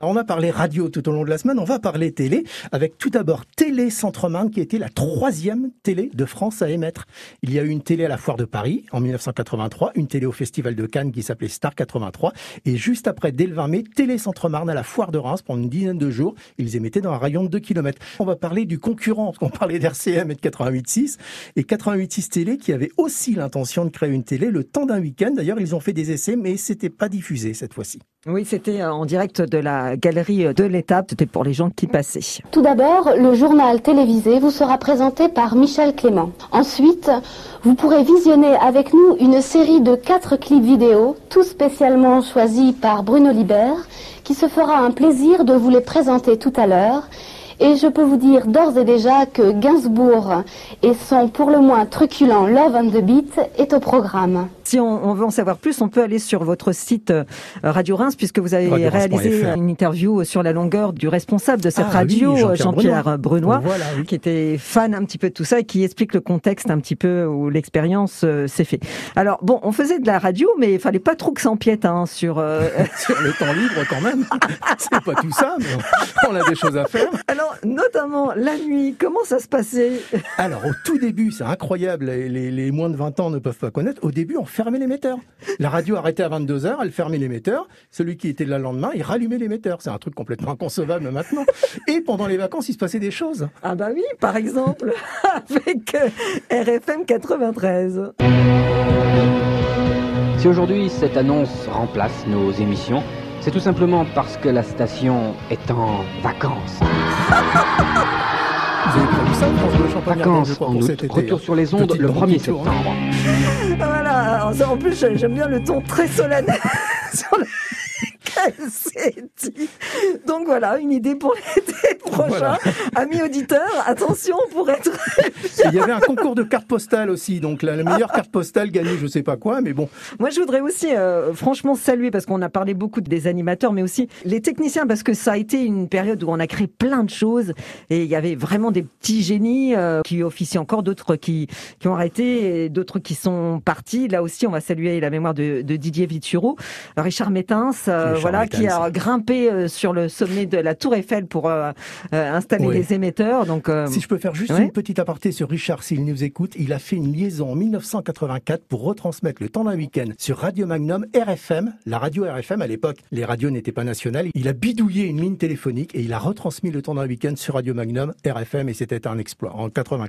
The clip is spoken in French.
On a parlé radio tout au long de la semaine, on va parler télé, avec tout d'abord Télé Centre-Marne, qui était la troisième télé de France à émettre. Il y a eu une télé à la Foire de Paris en 1983, une télé au Festival de Cannes qui s'appelait Star 83, et juste après, dès le 20 mai, Télé Centre-Marne à la Foire de Reims pendant une dizaine de jours. Ils émettaient dans un rayon de 2 km. On va parler du concurrent, qu'on parlait d'RCM et de 88.6, et 88.6 Télé qui avait aussi l'intention de créer une télé le temps d'un week-end. D'ailleurs, ils ont fait des essais, mais c'était pas diffusé cette fois-ci. Oui, c'était en direct de la galerie de l'étape. C'était pour les gens qui passaient. Tout d'abord, le journal télévisé vous sera présenté par Michel Clément. Ensuite, vous pourrez visionner avec nous une série de quatre clips vidéo, tout spécialement choisis par Bruno Libert, qui se fera un plaisir de vous les présenter tout à l'heure. Et je peux vous dire d'ores et déjà que Gainsbourg et son pour le moins truculent Love on the Beat est au programme. Si on, veut en savoir plus, on peut aller sur votre site euh, Radio Reims, puisque vous avez réalisé une interview sur la longueur du responsable de cette ah radio, Jean-Pierre Brunois, qui était fan un petit peu de tout ça et qui explique le contexte un petit peu où l'expérience euh, s'est fait. Alors bon, on faisait de la radio, mais il fallait pas trop que ça empiète hein, sur euh, sur le temps libre quand même. C'est pas tout ça, mais on a des choses à faire. Alors notamment la nuit, comment ça se passait? Alors au tout début, c'est incroyable, les, les, moins de 20 ans ne peuvent pas connaître. Au début, on fermait l'émetteur. La radio arrêtait à 22h, elle fermait l'émetteur. Celui qui était là le lendemain, il rallumait l'émetteur. C'est un truc complètement inconcevable maintenant. Et pendant les vacances, il se passait des choses. Ah bah oui, par exemple, avec euh, RFM 93. Si aujourd'hui cette annonce remplace nos émissions, c'est tout simplement parce que la station est en vacances. Ça, France Vacances en août, retour sur les ondes le 1er septembre. Voilà, en plus j'aime bien le ton très solennel sur le... Donc voilà, une idée pour l'été prochain. Amis auditeurs, attention pour être. Il y avait un concours de cartes postales aussi, donc la, meilleure carte postale gagnait je sais pas quoi, mais bon. Moi je voudrais aussi euh, franchement saluer, parce qu'on a parlé beaucoup des animateurs, mais aussi les techniciens, parce que ça a été une période où on a créé plein de choses, et il y avait vraiment des petits génies euh, qui officient encore, d'autres qui, qui ont arrêté, et d'autres qui sont partis. Là aussi, on va saluer la mémoire de, Didier Vituro, Richard Métins, euh, voilà, qui a grimpé sur le sommet de la Tour Eiffel pour installer les émetteurs. Donc, si je peux faire juste une petite aparté sur Richard, s'il nous écoute, il a fait une liaison en 1984 pour retransmettre le temps d'un week-end sur Radio Magnum RFM, la radio RFM à l'époque. Les radios n'étaient pas nationales. Il a bidouillé une ligne téléphonique et il a retransmis le temps d'un week-end sur Radio Magnum RFM et c'était un exploit en 84.